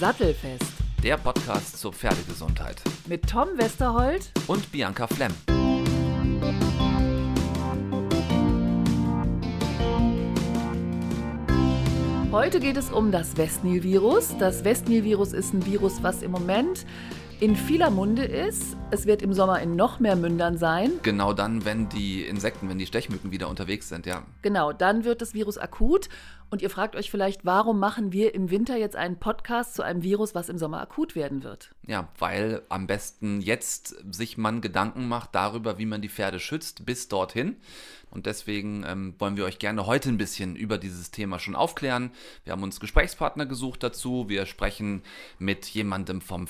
Sattelfest Der Podcast zur Pferdegesundheit. mit Tom Westerholt Und Bianca Flemm. Heute geht es um das Westnil-Virus. Das Westnil-Virus ist ein Virus, was im Moment in vieler Munde ist. Es wird im Sommer in noch mehr Mündern sein. Genau dann, wenn die Insekten, wenn die Stechmücken wieder unterwegs sind, ja. Genau, dann wird das Virus akut. Und ihr fragt euch vielleicht, warum machen wir im Winter jetzt einen Podcast zu einem Virus, was im Sommer akut werden wird? Ja, weil am besten jetzt sich man Gedanken macht darüber, wie man die Pferde schützt, bis dorthin. Und deswegen ähm, wollen wir euch gerne heute ein bisschen über dieses Thema schon aufklären. Wir haben uns Gesprächspartner gesucht dazu. Wir sprechen mit jemandem vom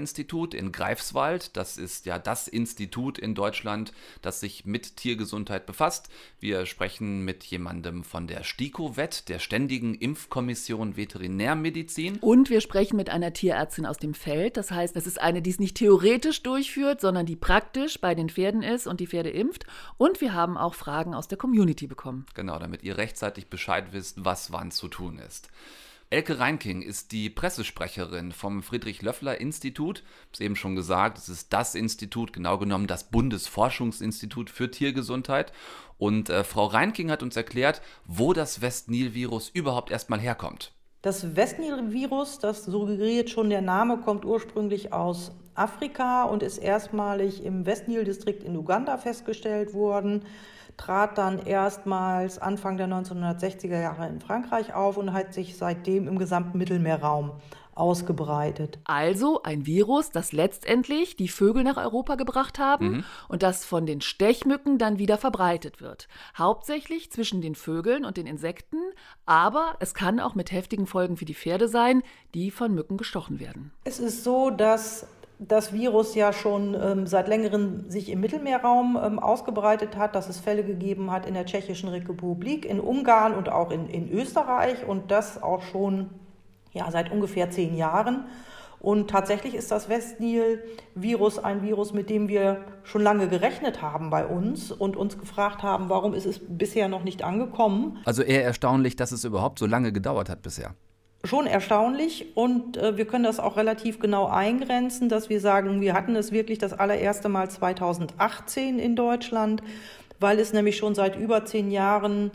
Friedrich-Löffler-Institut in Greifswald. Das ist ja das Institut in Deutschland, das sich mit Tiergesundheit befasst. Wir sprechen mit jemandem von der STIKO-WET, der Ständigen Impfkommission Veterinärmedizin. Und wir sprechen mit einer Tierärztin aus dem Feld. Das heißt, es ist eine, die es nicht theoretisch durchführt, sondern die praktisch bei den Pferden ist und die Pferde impft. Und wir haben auch Fragen aus der Community bekommen. Genau, damit ihr rechtzeitig Bescheid wisst, was wann zu tun ist. Elke Reinking ist die Pressesprecherin vom Friedrich-Löffler-Institut. Ich habe eben schon gesagt, es ist das Institut, genau genommen das Bundesforschungsinstitut für Tiergesundheit. Und äh, Frau Reinking hat uns erklärt, wo das West-Nil-Virus überhaupt erstmal herkommt. Das Westnil-Virus, das suggeriert schon der Name, kommt ursprünglich aus Afrika und ist erstmalig im Westnil-Distrikt in Uganda festgestellt worden, trat dann erstmals Anfang der 1960er Jahre in Frankreich auf und hat sich seitdem im gesamten Mittelmeerraum ausgebreitet. Also ein Virus, das letztendlich die Vögel nach Europa gebracht haben und das von den Stechmücken dann wieder verbreitet wird. Hauptsächlich zwischen den Vögeln und den Insekten, aber es kann auch mit heftigen Folgen für die Pferde sein, die von Mücken gestochen werden. Es ist so, dass das Virus ja schon ähm, seit längerem sich im Mittelmeerraum ähm, ausgebreitet hat, dass es Fälle gegeben hat in der Tschechischen Republik, in Ungarn und auch in, in Österreich und das auch schon ja, seit ungefähr zehn Jahren. Und tatsächlich ist das Westnil-Virus ein Virus, mit dem wir schon lange gerechnet haben bei uns und uns gefragt haben, warum ist es bisher noch nicht angekommen. Also eher erstaunlich, dass es überhaupt so lange gedauert hat bisher. Schon erstaunlich und äh, wir können das auch relativ genau eingrenzen, dass wir sagen, wir hatten es wirklich das allererste Mal 2018 in Deutschland, weil es nämlich schon seit über zehn Jahren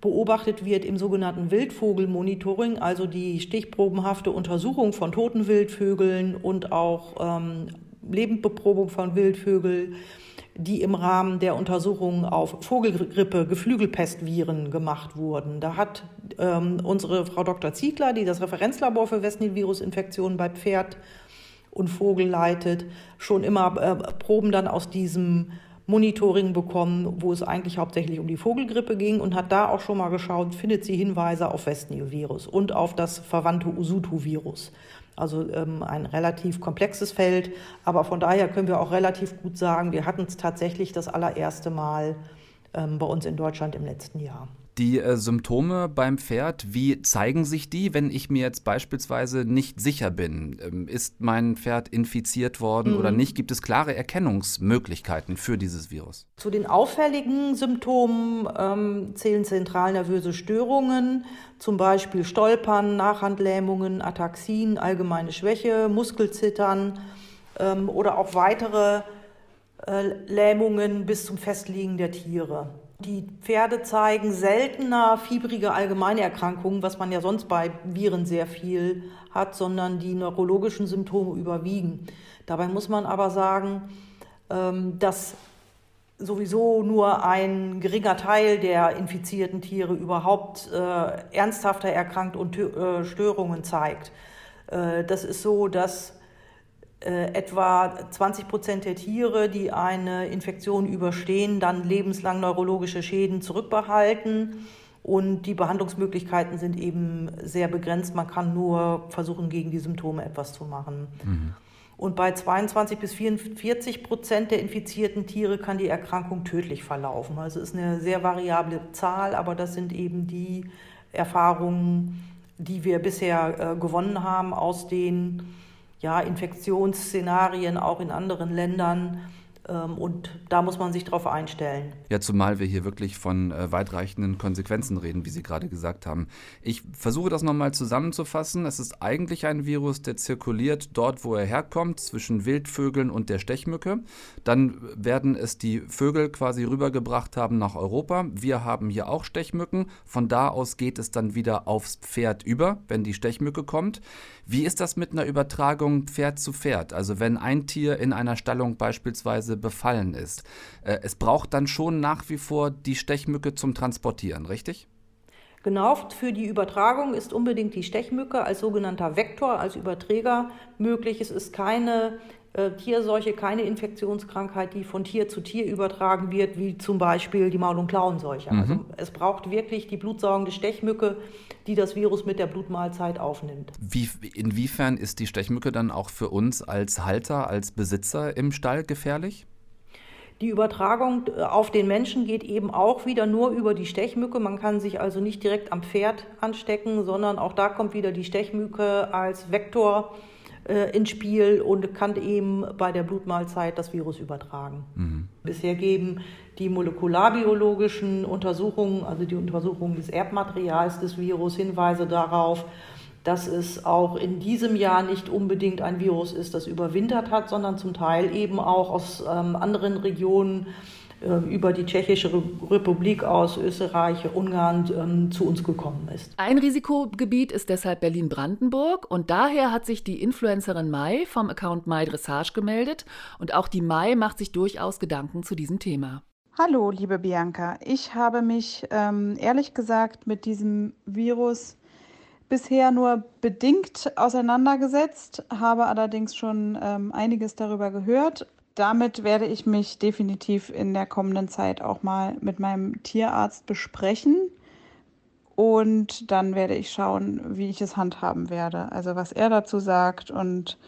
beobachtet wird im sogenannten Wildvogelmonitoring, also die stichprobenhafte Untersuchung von toten Wildvögeln und auch ähm, Lebendbeprobung von Wildvögeln, die im Rahmen der Untersuchungen auf Vogelgrippe, Geflügelpestviren gemacht wurden. Da hat ähm, unsere Frau Dr. Ziegler, die das Referenzlabor für Westnil-Virusinfektionen bei Pferd und Vogel leitet, schon immer äh, Proben dann aus diesem Monitoring bekommen, wo es eigentlich hauptsächlich um die Vogelgrippe ging und hat da auch schon mal geschaut, findet sie Hinweise auf Westnil-Virus und auf das verwandte Usutu-Virus. Also ähm, ein relativ komplexes Feld, aber von daher können wir auch relativ gut sagen, wir hatten es tatsächlich das allererste Mal ähm, bei uns in Deutschland im letzten Jahr. Die äh, Symptome beim Pferd, wie zeigen sich die, wenn ich mir jetzt beispielsweise nicht sicher bin? Ähm, ist mein Pferd infiziert worden oder nicht? Gibt es klare Erkennungsmöglichkeiten für dieses Virus? Zu den auffälligen Symptomen ähm, zählen zentralnervöse Störungen, zum Beispiel Stolpern, Nachhandlähmungen, Ataxien, allgemeine Schwäche, Muskelzittern ähm, oder auch weitere äh, Lähmungen bis zum Festliegen der Tiere. Die Pferde zeigen seltener fiebrige allgemeine Erkrankungen, was man ja sonst bei Viren sehr viel hat, sondern die neurologischen Symptome überwiegen. Dabei muss man aber sagen, ähm, dass sowieso nur ein geringer Teil der infizierten Tiere überhaupt äh, ernsthafter erkrankt und äh, Störungen zeigt. Äh, das ist so, dass äh, etwa 20 Prozent der Tiere, die eine Infektion überstehen, dann lebenslang neurologische Schäden zurückbehalten. Und die Behandlungsmöglichkeiten sind eben sehr begrenzt. Man kann nur versuchen, gegen die Symptome etwas zu machen. Und bei 22 bis 44 Prozent der infizierten Tiere kann die Erkrankung tödlich verlaufen. Also es ist eine sehr variable Zahl, aber das sind eben die Erfahrungen, die wir bisher äh, gewonnen haben aus den ja, Infektionsszenarien auch in anderen Ländern, und da muss man sich darauf einstellen. Ja, zumal wir hier wirklich von äh, weitreichenden Konsequenzen reden, wie Sie gerade gesagt haben. Ich versuche das nochmal zusammenzufassen. Es ist eigentlich ein Virus, der zirkuliert dort, wo er herkommt, zwischen Wildvögeln und der Stechmücke. Dann werden es die Vögel quasi rübergebracht haben nach Europa. Wir haben hier auch Stechmücken. Von da aus geht es dann wieder aufs Pferd über, wenn die Stechmücke kommt. Wie ist das mit einer Übertragung Pferd zu Pferd? Also wenn ein Tier in einer Stallung beispielsweise befallen ist. Äh, es braucht dann schon nach wie vor die Stechmücke zum Transportieren, richtig? Genau, für die Übertragung ist unbedingt die Stechmücke als sogenannter Vektor, als Überträger möglich. Es ist keine äh, Tierseuche, keine Infektionskrankheit, die von Tier zu Tier übertragen wird, wie zum Beispiel die Maul- und Klauenseuche. Mhm. Also es braucht wirklich die blutsaugende Stechmücke, die das Virus mit der Blutmahlzeit aufnimmt. Wie, inwiefern ist die Stechmücke dann auch für uns als Halter, als Besitzer im Stall gefährlich? Die Übertragung äh, auf den Menschen geht eben auch wieder nur über die Stechmücke. Man kann sich also nicht direkt am Pferd anstecken, sondern auch da kommt wieder die Stechmücke als Vektor äh, ins Spiel und kann eben bei der Blutmahlzeit das Virus übertragen. Mhm. Bisher geben die molekularbiologischen Untersuchungen, also die Untersuchungen des Erbmaterials des Virus, Hinweise darauf, dass es auch in diesem Jahr nicht unbedingt ein Virus ist, das überwintert hat, sondern zum Teil eben auch aus ähm, anderen Regionen äh, über die Tschechische Republik aus Österreich, Ungarn ähm, zu uns gekommen ist. Ein Risikogebiet ist deshalb Berlin-Brandenburg und daher hat sich die Influencerin Mai vom Account Mai Dressage gemeldet und auch die Mai macht sich durchaus Gedanken zu diesem Thema. Hallo, liebe Bianca. Ich habe mich ähm, ehrlich gesagt mit diesem Virus bisher nur bedingt auseinandergesetzt, habe allerdings schon ähm, einiges darüber gehört damit werde ich mich definitiv in der kommenden Zeit auch mal mit meinem Tierarzt besprechen. Und dann werde ich schauen, wie ich es handhaben werde. Also was er dazu sagt. Und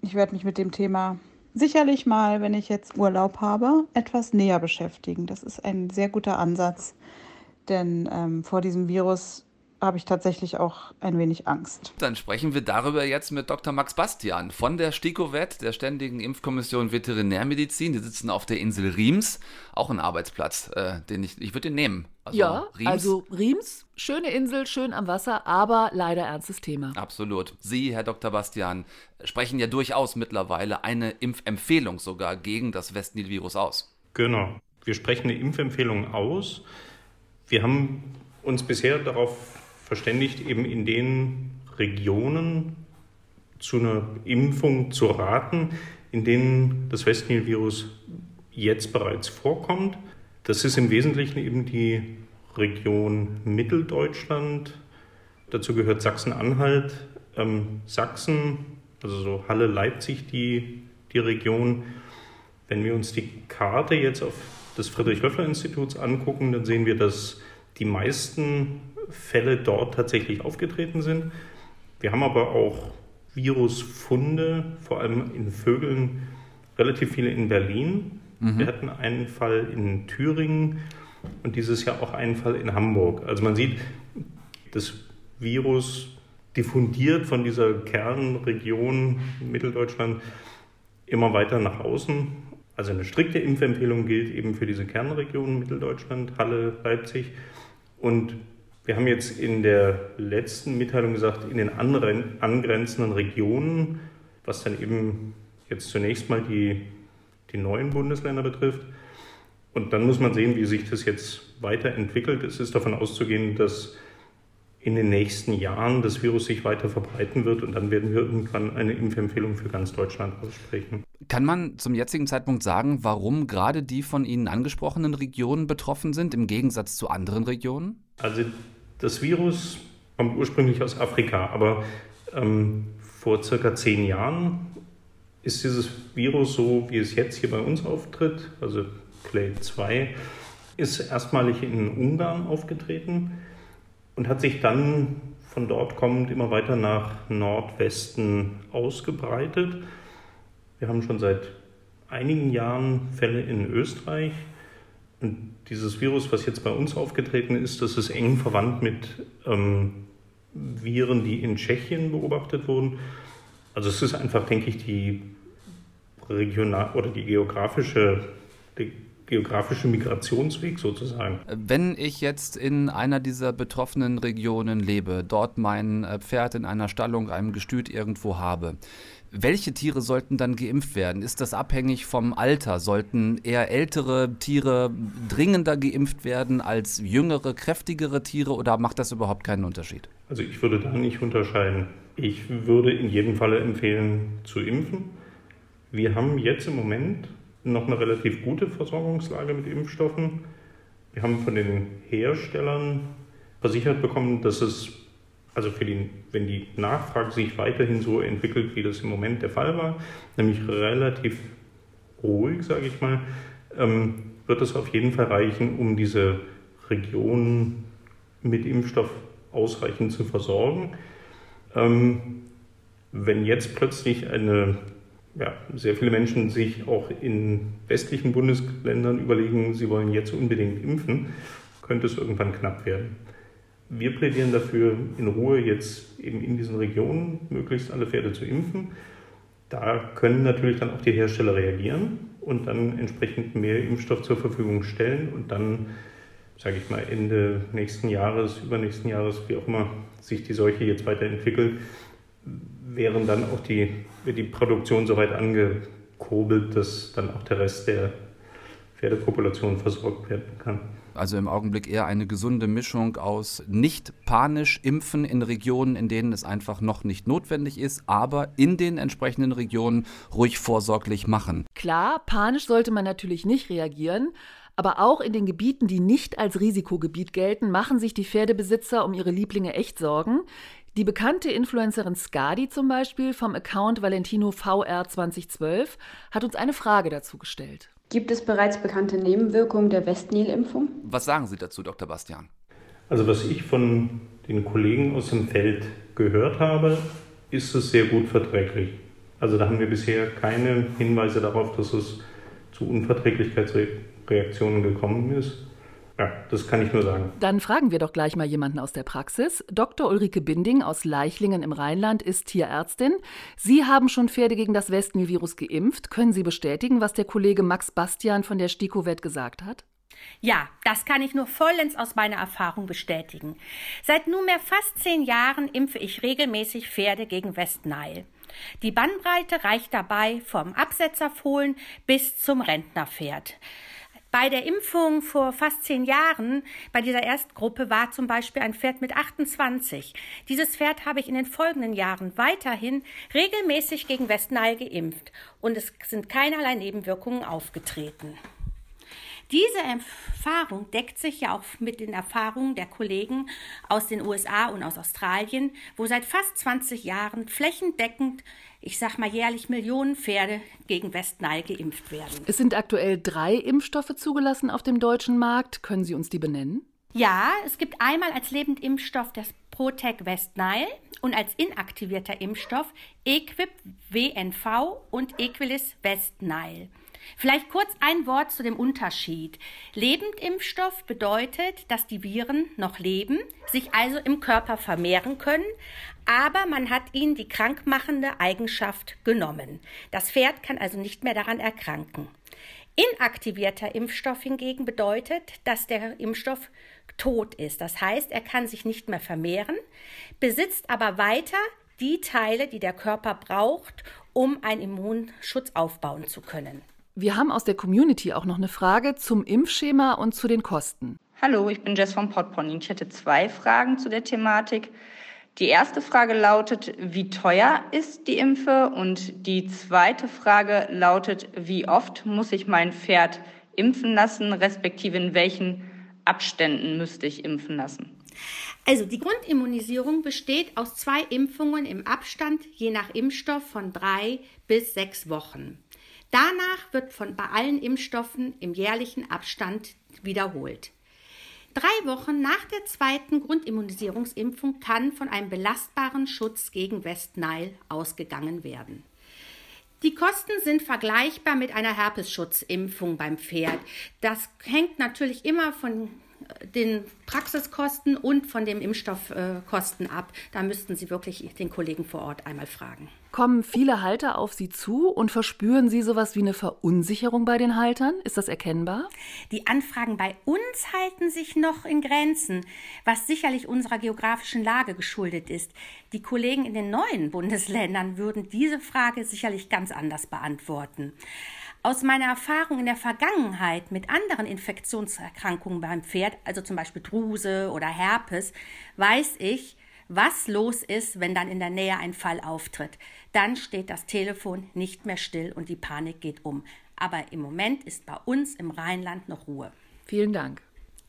ich werde mich mit dem Thema sicherlich mal, wenn ich jetzt Urlaub habe, etwas näher beschäftigen. Das ist ein sehr guter Ansatz. Denn ähm, vor diesem Virus habe ich tatsächlich auch ein wenig Angst. Dann sprechen wir darüber jetzt mit Dr. Max Bastian von der STIKOVET, der Ständigen Impfkommission Veterinärmedizin. Die sitzen auf der Insel Riems. Auch ein Arbeitsplatz, äh, den ich, ich würde den nehmen. Also ja, Riems. also Riems, schöne Insel, schön am Wasser, aber leider ernstes Thema. Absolut. Sie, Herr Dr. Bastian, sprechen ja durchaus mittlerweile eine Impfempfehlung sogar gegen das Westnil-Virus aus. Genau. Wir sprechen eine Impfempfehlung aus. Wir haben uns bisher darauf verständigt, eben in den Regionen zu einer Impfung zu raten, in denen das Westnil-Virus jetzt bereits vorkommt. Das ist im Wesentlichen eben die Region Mitteldeutschland. Dazu gehört Sachsen-Anhalt, ähm, Sachsen, also so Halle, Leipzig, die, die Region. Wenn wir uns die Karte jetzt auf des Friedrich-Löffler-Instituts angucken, dann sehen wir, dass die meisten Fälle dort tatsächlich aufgetreten sind. Wir haben aber auch Virusfunde, vor allem in Vögeln, relativ viele in Berlin. Mhm. Wir hatten einen Fall in Thüringen und dieses Jahr auch einen Fall in Hamburg. Also man sieht, das Virus diffundiert von dieser Kernregion Mitteldeutschland immer weiter nach außen. Also eine strikte Impfempfehlung gilt eben für diese Kernregion Mitteldeutschland, Halle, Leipzig. Und wir haben jetzt in der letzten Mitteilung gesagt, in den anderen angrenzenden Regionen, was dann eben jetzt zunächst mal die, die neuen Bundesländer betrifft. Und dann muss man sehen, wie sich das jetzt weiterentwickelt. Es ist davon auszugehen, dass in den nächsten Jahren das Virus sich weiter verbreiten wird und dann werden wir irgendwann eine Impfempfehlung für ganz Deutschland aussprechen. Kann man zum jetzigen Zeitpunkt sagen, warum gerade die von Ihnen angesprochenen Regionen betroffen sind, im Gegensatz zu anderen Regionen? Also das Virus kommt ursprünglich aus Afrika, aber ähm, vor circa zehn Jahren ist dieses Virus so, wie es jetzt hier bei uns auftritt, also Clade 2, ist erstmalig in Ungarn aufgetreten und hat sich dann von dort kommend immer weiter nach Nordwesten ausgebreitet. Wir haben schon seit einigen Jahren Fälle in Österreich, und dieses Virus, was jetzt bei uns aufgetreten ist, das ist eng verwandt mit ähm, Viren, die in Tschechien beobachtet wurden. Also es ist einfach, denke ich, die regional oder die geografische, die geografische Migrationsweg sozusagen. Wenn ich jetzt in einer dieser betroffenen Regionen lebe, dort mein äh, Pferd in einer Stallung, einem Gestüt irgendwo habe, welche Tiere sollten dann geimpft werden? Ist das abhängig vom Alter? Sollten eher ältere Tiere dringender geimpft werden als jüngere, kräftigere Tiere oder macht das überhaupt keinen Unterschied? Also ich würde da nicht unterscheiden. Ich würde in jedem Falle empfehlen zu impfen. Wir haben jetzt im Moment noch eine relativ gute Versorgungslage mit Impfstoffen. Wir haben von den Herstellern versichert bekommen, dass es, also für den, wenn die Nachfrage sich weiterhin so entwickelt, wie das im Moment der Fall war, nämlich relativ ruhig, sage ich mal, ähm, wird es auf jeden Fall reichen, um diese Regionen mit Impfstoff ausreichend zu versorgen. Ähm, wenn jetzt plötzlich eine ja, sehr viele Menschen sich auch in westlichen Bundesländern überlegen, sie wollen jetzt unbedingt impfen, könnte es irgendwann knapp werden. Wir plädieren dafür, in Ruhe jetzt eben in diesen Regionen möglichst alle Pferde zu impfen. Da können natürlich dann auch die Hersteller reagieren und dann entsprechend mehr Impfstoff zur Verfügung stellen und dann, sage ich mal, Ende nächsten Jahres, übernächsten Jahres, wie auch immer sich die Seuche jetzt weiterentwickelt, wären dann auch die, die Produktion so weit angekurbelt, dass dann auch der Rest der Pferdepopulation versorgt werden kann. Also im Augenblick eher eine gesunde Mischung aus nicht panisch impfen in Regionen, in denen es einfach noch nicht notwendig ist, aber in den entsprechenden Regionen ruhig vorsorglich machen. Klar, panisch sollte man natürlich nicht reagieren. Aber auch in den Gebieten, die nicht als Risikogebiet gelten, machen sich die Pferdebesitzer um ihre Lieblinge echt Sorgen. Die bekannte Influencerin Skadi zum Beispiel vom Account Valentino VR 2012 hat uns eine Frage dazu gestellt. Gibt es bereits bekannte Nebenwirkungen der Westnil-Impfung? Was sagen Sie dazu, Dr. Bastian? Also was ich von den Kollegen aus dem Feld gehört habe, ist es sehr gut verträglich. Also da haben wir bisher keine Hinweise darauf, dass es zu Unverträglichkeitsreaktionen gekommen ist. Ja, das kann ich nur sagen. Dann fragen wir doch gleich mal jemanden aus der Praxis. Dr. Ulrike Binding aus Leichlingen im Rheinland ist Tierärztin. Sie haben schon Pferde gegen das Westnil-Virus geimpft. Können Sie bestätigen, was der Kollege Max Bastian von der STIKO-Wett gesagt hat? Ja, das kann ich nur vollends aus meiner Erfahrung bestätigen. Seit nunmehr fast zehn Jahren impfe ich regelmäßig Pferde gegen West Nile. Die Bandbreite reicht dabei vom Absetzerfohlen bis zum Rentnerpferd. Bei der Impfung vor fast zehn Jahren, bei dieser Erstgruppe, war zum Beispiel ein Pferd mit 28. Dieses Pferd habe ich in den folgenden Jahren weiterhin regelmäßig gegen Westnile geimpft und es sind keinerlei Nebenwirkungen aufgetreten. Diese Erfahrung deckt sich ja auch mit den Erfahrungen der Kollegen aus den USA und aus Australien, wo seit fast 20 Jahren flächendeckend ich sag mal jährlich Millionen Pferde gegen West Nile geimpft werden. Es sind aktuell drei Impfstoffe zugelassen auf dem deutschen Markt. Können Sie uns die benennen? Ja, es gibt einmal als Lebendimpfstoff das Protec West Nile und als inaktivierter Impfstoff Equip WNV und Equilis West Nile. Vielleicht kurz ein Wort zu dem Unterschied. Lebendimpfstoff bedeutet, dass die Viren noch leben, sich also im Körper vermehren können, aber man hat ihnen die krankmachende Eigenschaft genommen. Das Pferd kann also nicht mehr daran erkranken. Inaktivierter Impfstoff hingegen bedeutet, dass der Impfstoff tot ist. Das heißt, er kann sich nicht mehr vermehren, besitzt aber weiter die Teile, die der Körper braucht, um einen Immunschutz aufbauen zu können. Wir haben aus der Community auch noch eine Frage zum Impfschema und zu den Kosten. Hallo, ich bin Jess von Potpony. Ich hätte zwei Fragen zu der Thematik. Die erste Frage lautet, wie teuer ist die Impfe? Und die zweite Frage lautet, wie oft muss ich mein Pferd impfen lassen, respektive in welchen Abständen müsste ich impfen lassen? Also die Grundimmunisierung besteht aus zwei Impfungen im Abstand je nach Impfstoff von drei bis sechs Wochen. Danach wird von bei allen Impfstoffen im jährlichen Abstand wiederholt. Drei Wochen nach der zweiten Grundimmunisierungsimpfung kann von einem belastbaren Schutz gegen West Nile ausgegangen werden. Die Kosten sind vergleichbar mit einer Herpesschutzimpfung beim Pferd. Das hängt natürlich immer von den Praxiskosten und von den Impfstoffkosten ab. Da müssten Sie wirklich den Kollegen vor Ort einmal fragen. Kommen viele Halter auf Sie zu und verspüren Sie sowas wie eine Verunsicherung bei den Haltern? Ist das erkennbar? Die Anfragen bei uns halten sich noch in Grenzen, was sicherlich unserer geografischen Lage geschuldet ist. Die Kollegen in den neuen Bundesländern würden diese Frage sicherlich ganz anders beantworten. Aus meiner Erfahrung in der Vergangenheit mit anderen Infektionserkrankungen beim Pferd, also zum Beispiel Druse oder Herpes, weiß ich, was los ist, wenn dann in der Nähe ein Fall auftritt. Dann steht das Telefon nicht mehr still und die Panik geht um. Aber im Moment ist bei uns im Rheinland noch Ruhe. Vielen Dank.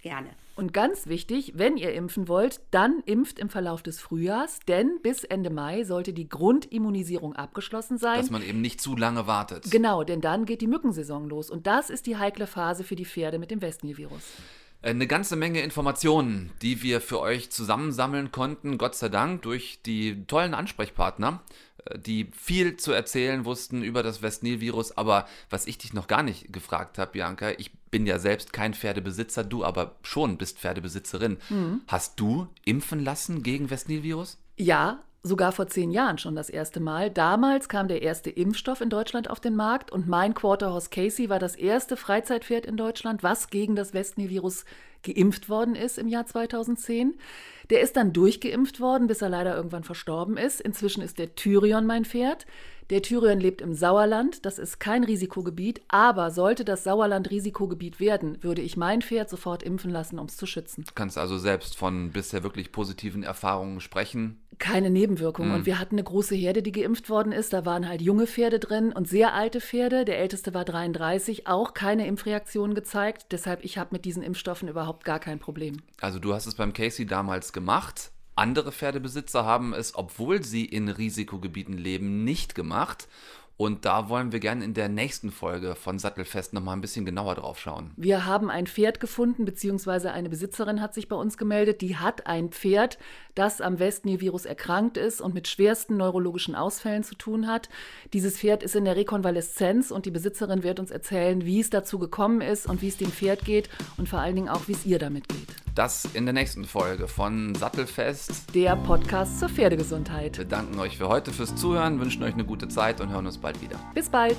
Gerne. Und ganz wichtig, wenn ihr impfen wollt, dann impft im Verlauf des Frühjahrs, denn bis Ende Mai sollte die Grundimmunisierung abgeschlossen sein. Dass man eben nicht zu lange wartet. Genau, denn dann geht die Mückensaison los und das ist die heikle Phase für die Pferde mit dem Westnil-Virus. Eine ganze Menge Informationen, die wir für euch zusammensammeln konnten, Gott sei Dank, durch die tollen Ansprechpartner, äh, die viel zu erzählen wussten über das Westnil-Virus. Aber was ich dich noch gar nicht gefragt habe, Bianca, ich bin ja selbst kein Pferdebesitzer, du aber schon bist Pferdebesitzerin. Mhm. Hast du impfen lassen gegen Westnil-Virus? Ja, sogar vor zehn Jahren schon das erste Mal. Damals kam der erste Impfstoff in Deutschland auf den Markt und mein Quarterhorse Casey war das erste Freizeitpferd in Deutschland, was gegen das Westnil-Virus geimpft worden ist im Jahr 2010. Der ist dann durchgeimpft worden, bis er leider irgendwann verstorben ist. Inzwischen ist der Tyrion mein Pferd. Der Tyrion lebt im Sauerland, das ist kein Risikogebiet, aber sollte das Sauerland Risikogebiet werden, würde ich mein Pferd sofort impfen lassen, um es zu schützen. Du kannst also selbst von bisher wirklich positiven Erfahrungen sprechen. Keine Nebenwirkungen. Mhm. Und wir hatten eine große Herde, die geimpft worden ist. Da waren halt junge Pferde drin und sehr alte Pferde. Der älteste war 33, auch keine Impfreaktionen gezeigt. Deshalb, ich habe mit diesen Impfstoffen überhaupt gar kein Problem. Also du hast es beim Casey damals gemacht. Andere Pferdebesitzer haben es, obwohl sie in Risikogebieten leben, nicht gemacht. Und da wollen wir gerne in der nächsten Folge von Sattelfest nochmal ein bisschen genauer drauf schauen. Wir haben ein Pferd gefunden, beziehungsweise eine Besitzerin hat sich bei uns gemeldet. Die hat ein Pferd, das am Westnil-Virus erkrankt ist und mit schwersten neurologischen Ausfällen zu tun hat. Dieses Pferd ist in der Rekonvaleszenz und die Besitzerin wird uns erzählen, wie es dazu gekommen ist und wie es dem Pferd geht und vor allen Dingen auch, wie es ihr damit geht. Das in der nächsten Folge von Sattelfest. Der Podcast zur Pferdegesundheit. Wir danken euch für heute fürs Zuhören, wünschen euch eine gute Zeit und hören uns bald wieder. Bis bald.